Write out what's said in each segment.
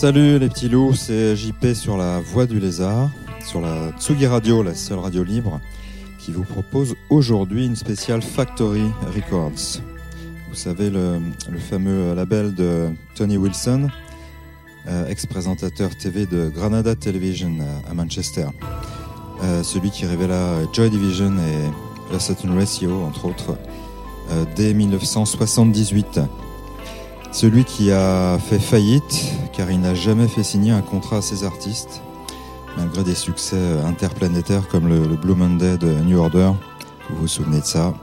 Salut les petits loups, c'est JP sur la Voix du Lézard, sur la Tsugi Radio, la seule radio libre, qui vous propose aujourd'hui une spéciale Factory Records. Vous savez, le, fameux label de Tony Wilson, euh, ex-présentateur TV de Granada Television à, à Manchester. Euh, celui qui révéla Joy Division et la Saturn Ratio, entre autres, euh, dès 1978. Celui qui a fait faillite car il n'a jamais fait signer un contrat à ses artistes, malgré des succès interplanétaires comme le, le Blue Monday de New Order, vous vous souvenez de ça?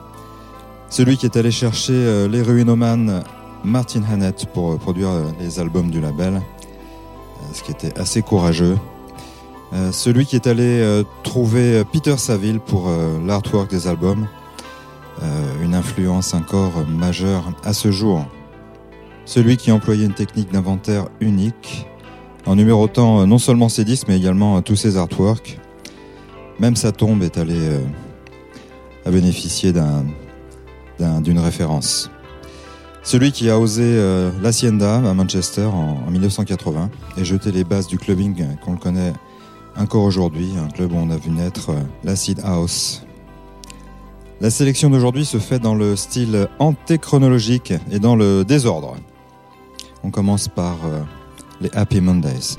Celui qui est allé chercher euh, l'héroïnomane Martin Hannett pour euh, produire euh, les albums du label, ce qui était assez courageux. Celui qui est allé trouver Peter Saville pour l'artwork des albums, une influence encore majeure à ce jour. Celui qui employait une technique d'inventaire unique, en numérotant euh, non seulement ses disques, mais également euh, tous ses artworks. Même sa tombe est allée euh, à bénéficier d'un- d'un- d'une référence. Celui qui a osé euh, l'Hacienda à Manchester en, en 1980 et jeter les bases du clubbing qu'on le connaît encore aujourd'hui, un club où on a vu naître l'Acid House. La sélection d'aujourd'hui se fait dans le style antéchronologique et dans le désordre. On commence par euh, les Happy Mondays.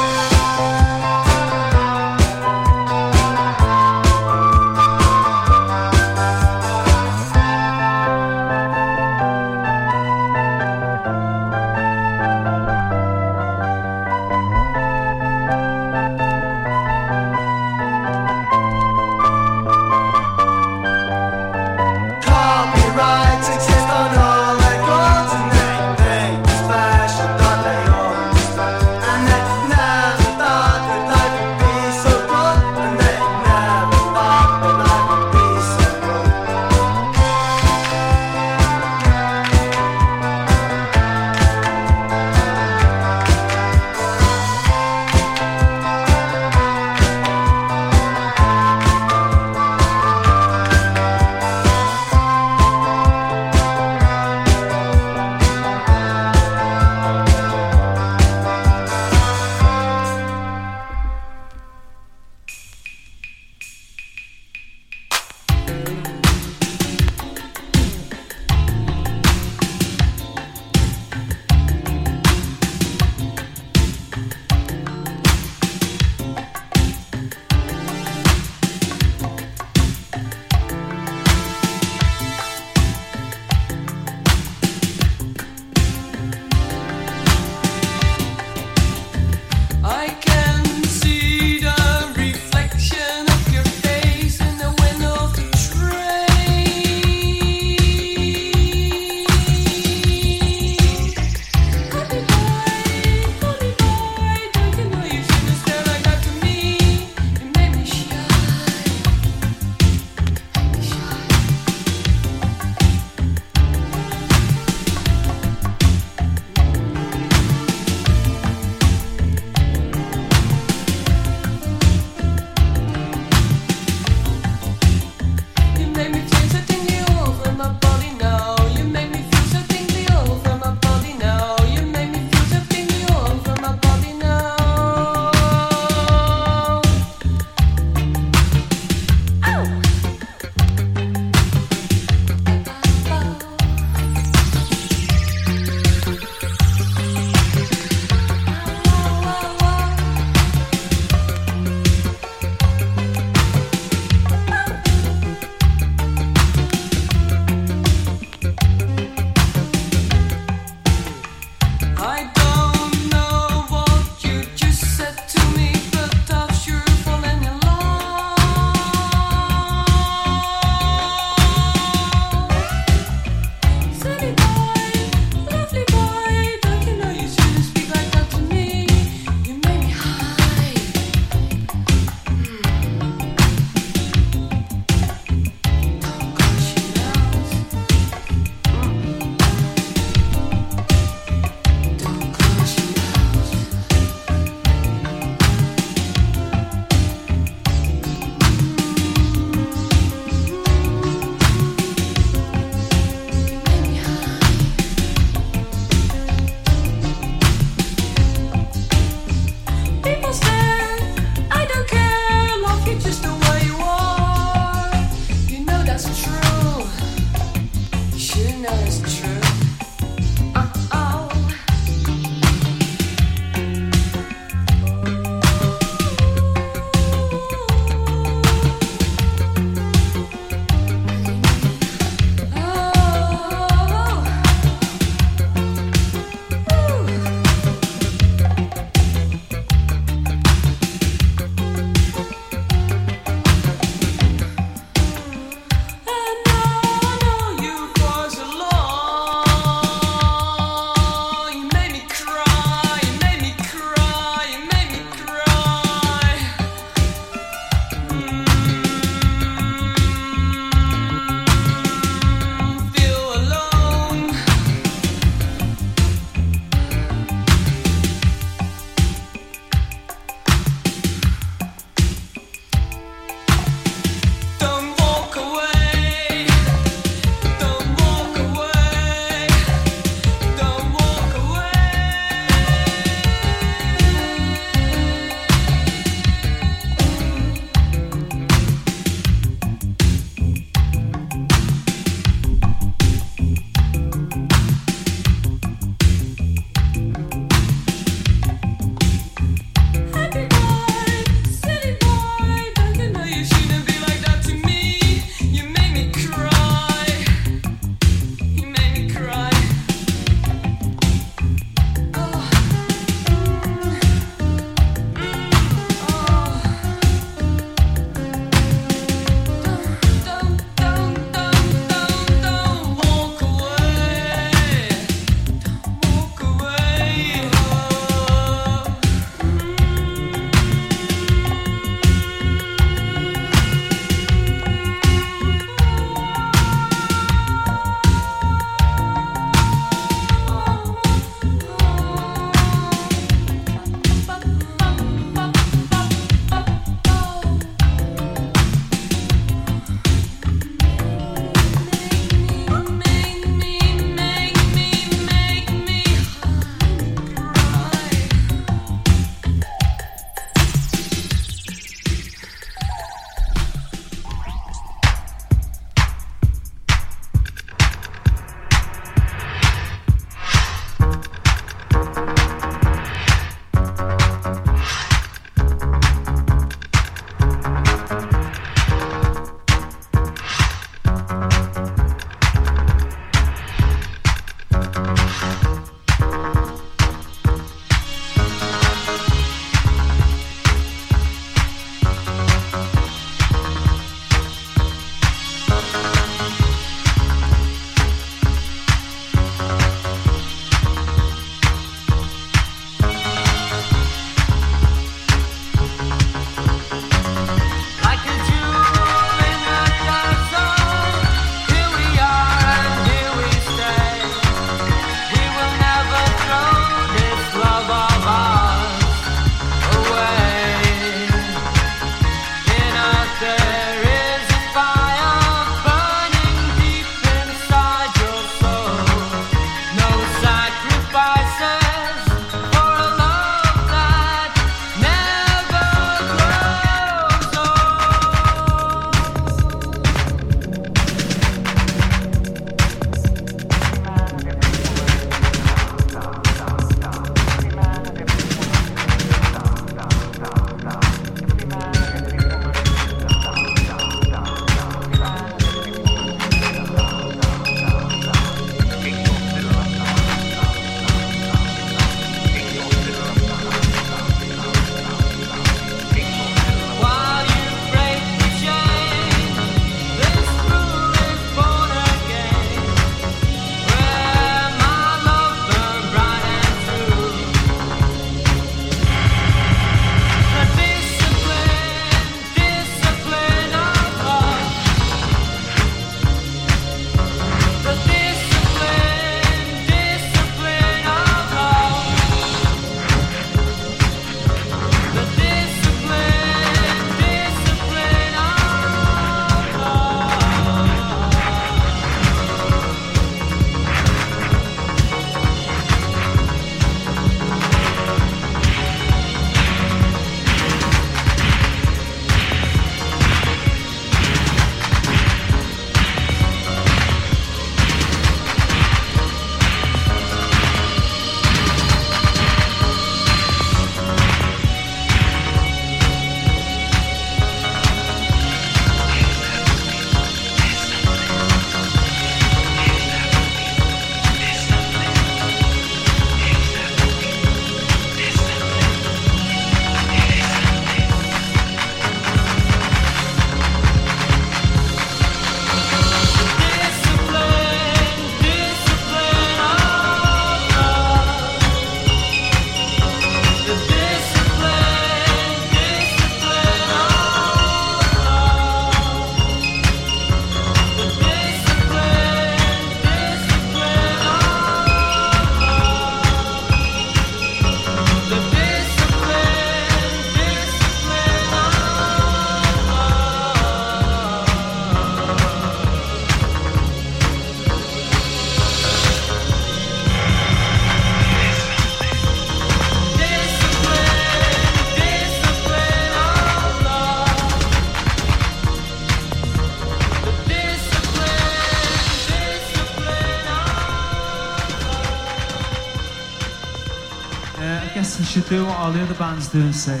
All the other bands do and say,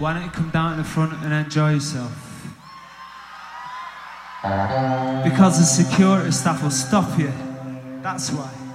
why don't you come down to the front and enjoy yourself? Because the security staff will stop you. That's why.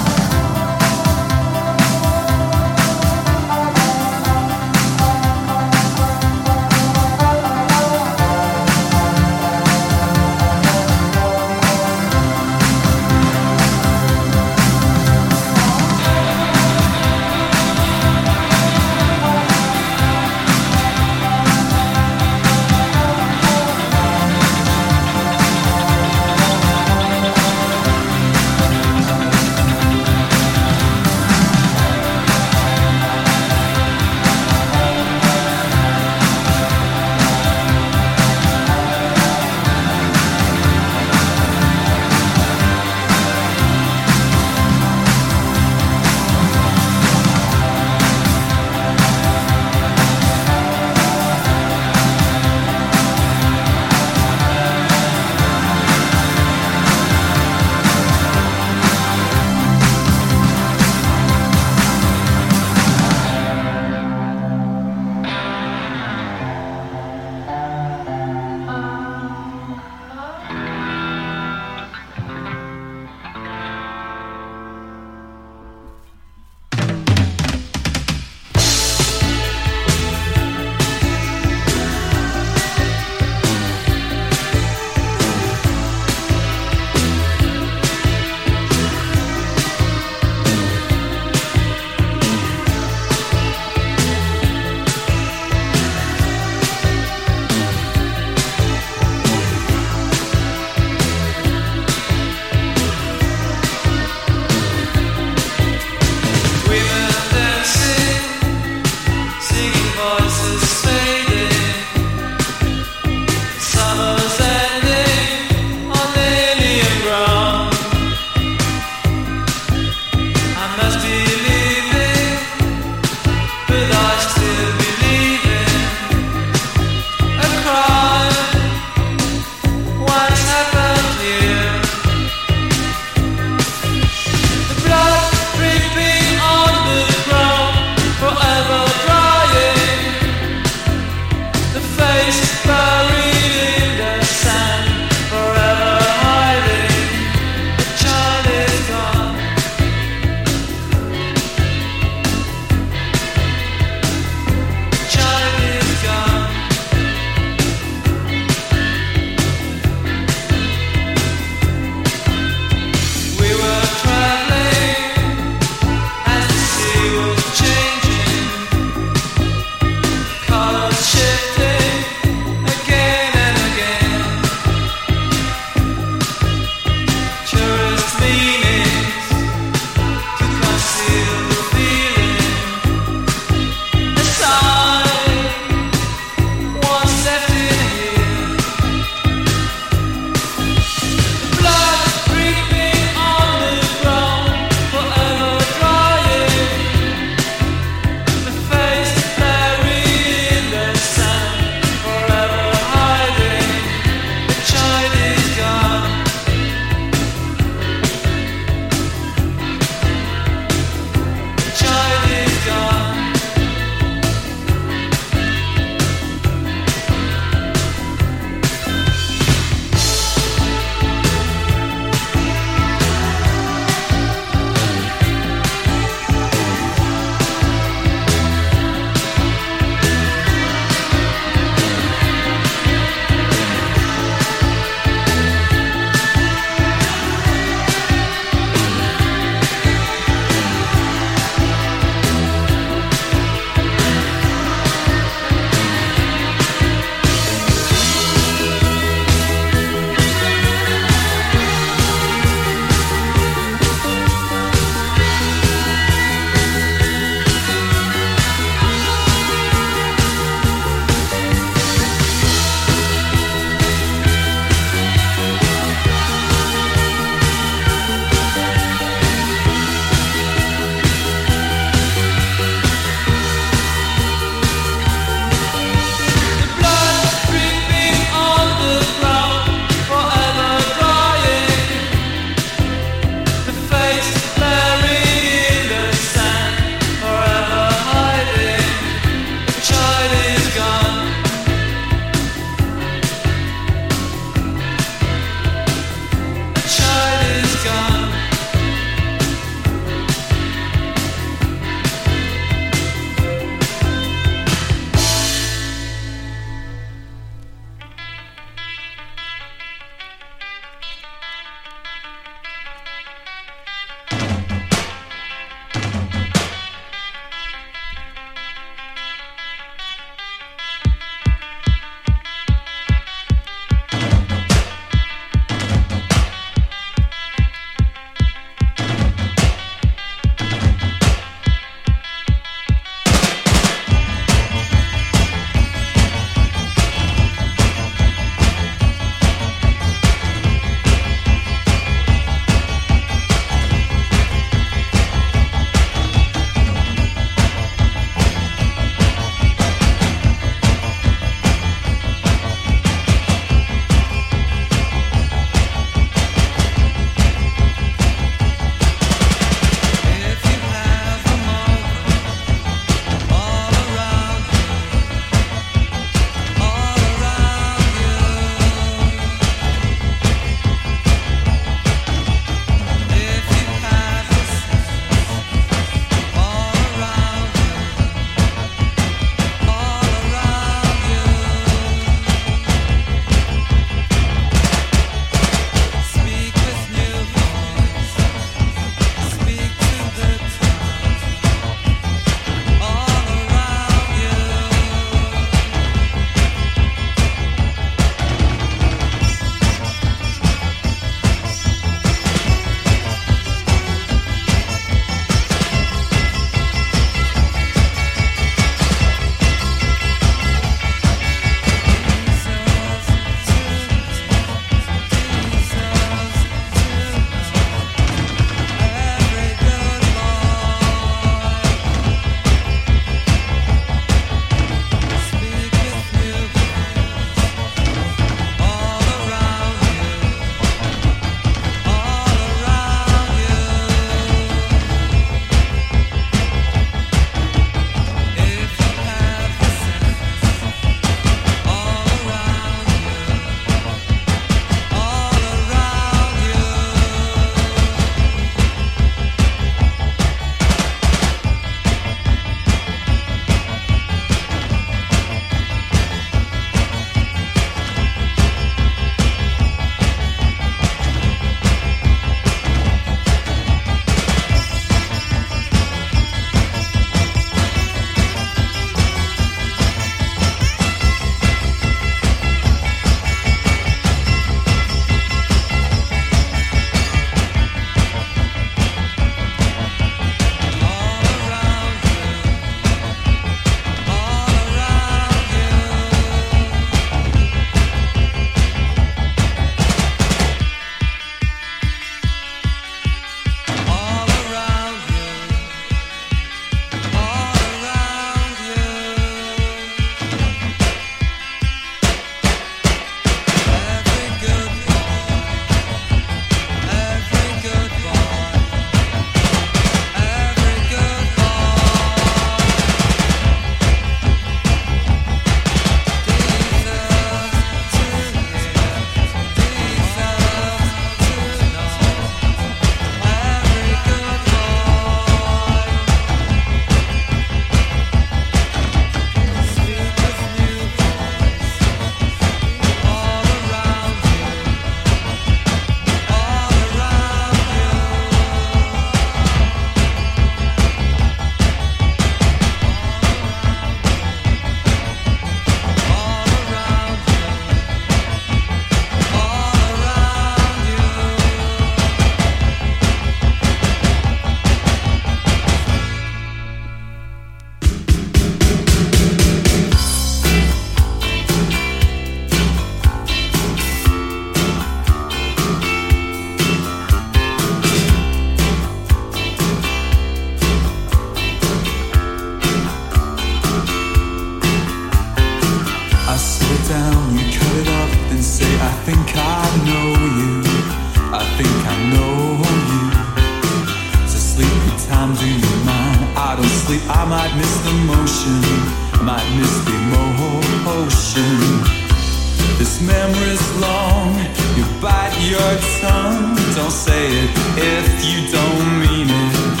This memory's long, you bite your tongue. Don't say it if you don't mean it.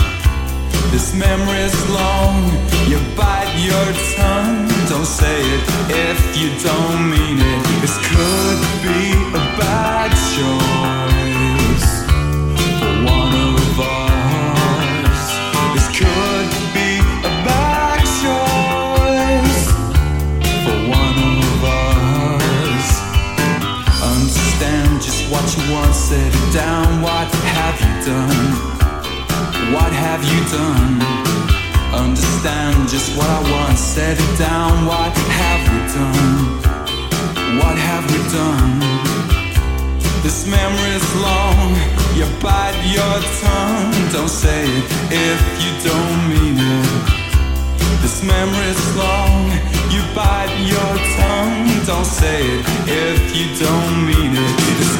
This memory's long, you bite your tongue. Don't say it if you don't mean it. This could be a bad choice. you want, sit down. What have you done? What have you done? Understand just what I want, set it down. What have we done? What have we done? This memory's long, you bite your tongue. Don't say it if you don't mean it. This memory's long, you bite your tongue. Don't say it if you don't mean it. This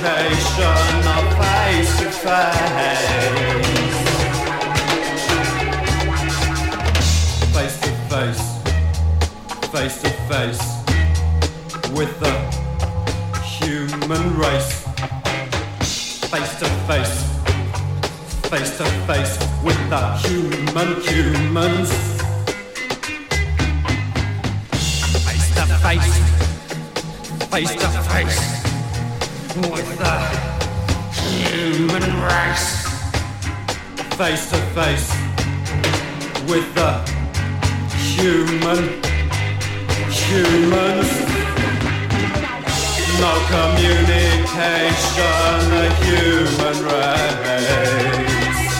communication, not face to face. Face to face, face to face with the human race. Face to face, face to face with the human humans. Face to face, face to face with the human race. Face to face with the human humans. No communication, the human race.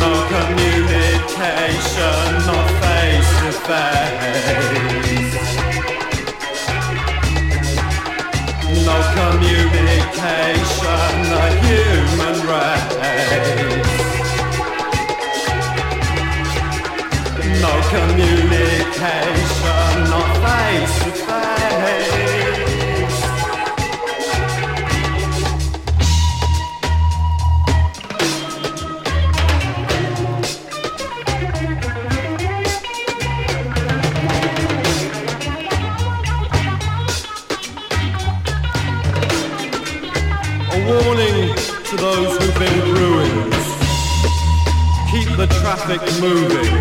No communication, not face to face. No communication, the human race. No communication, not face to face. Traffic moving.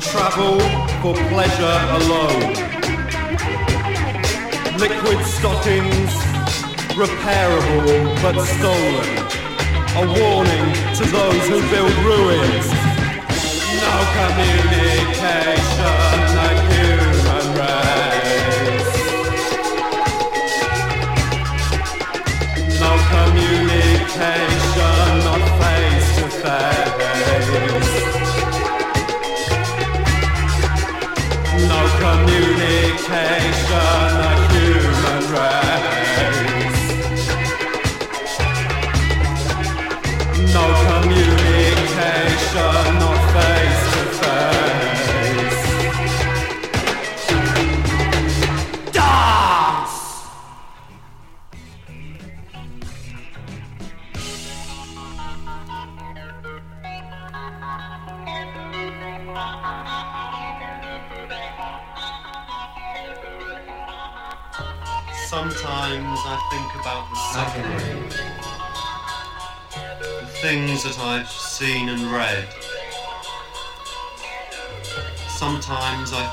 Travel for pleasure alone. Liquid stockings, repairable but stolen. A warning to those who build ruins. No communication, the human race. No communication,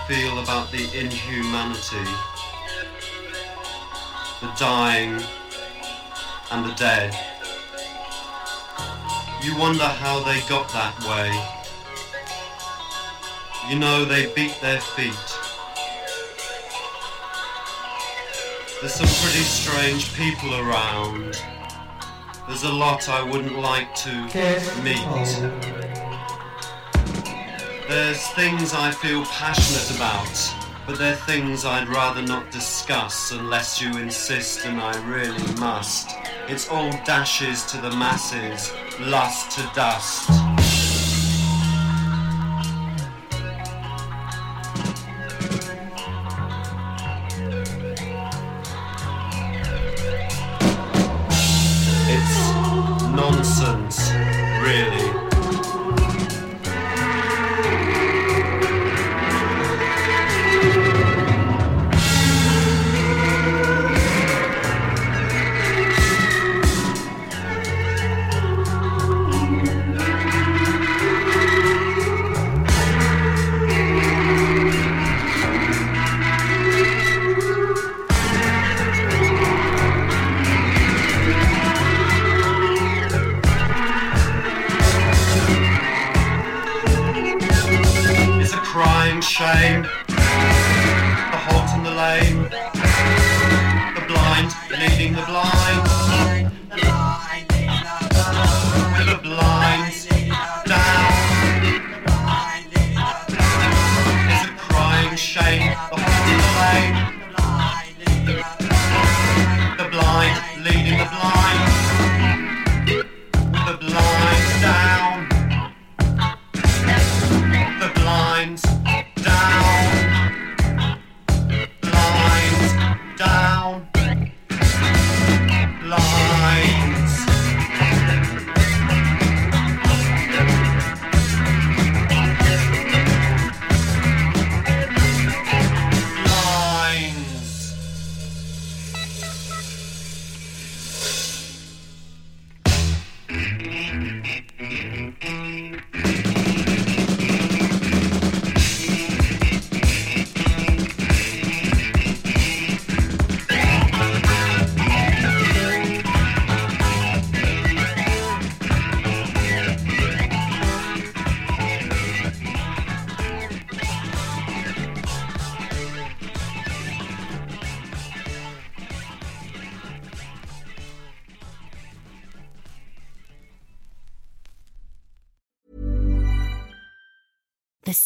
feel about the inhumanity, the dying and the dead. You wonder how they got that way. You know they beat their feet. There's some pretty strange people around. There's a lot I wouldn't like to meet. There's things I feel passionate about, but they're things I'd rather not discuss unless you insist and I really must. It's all dashes to the masses, lust to dust.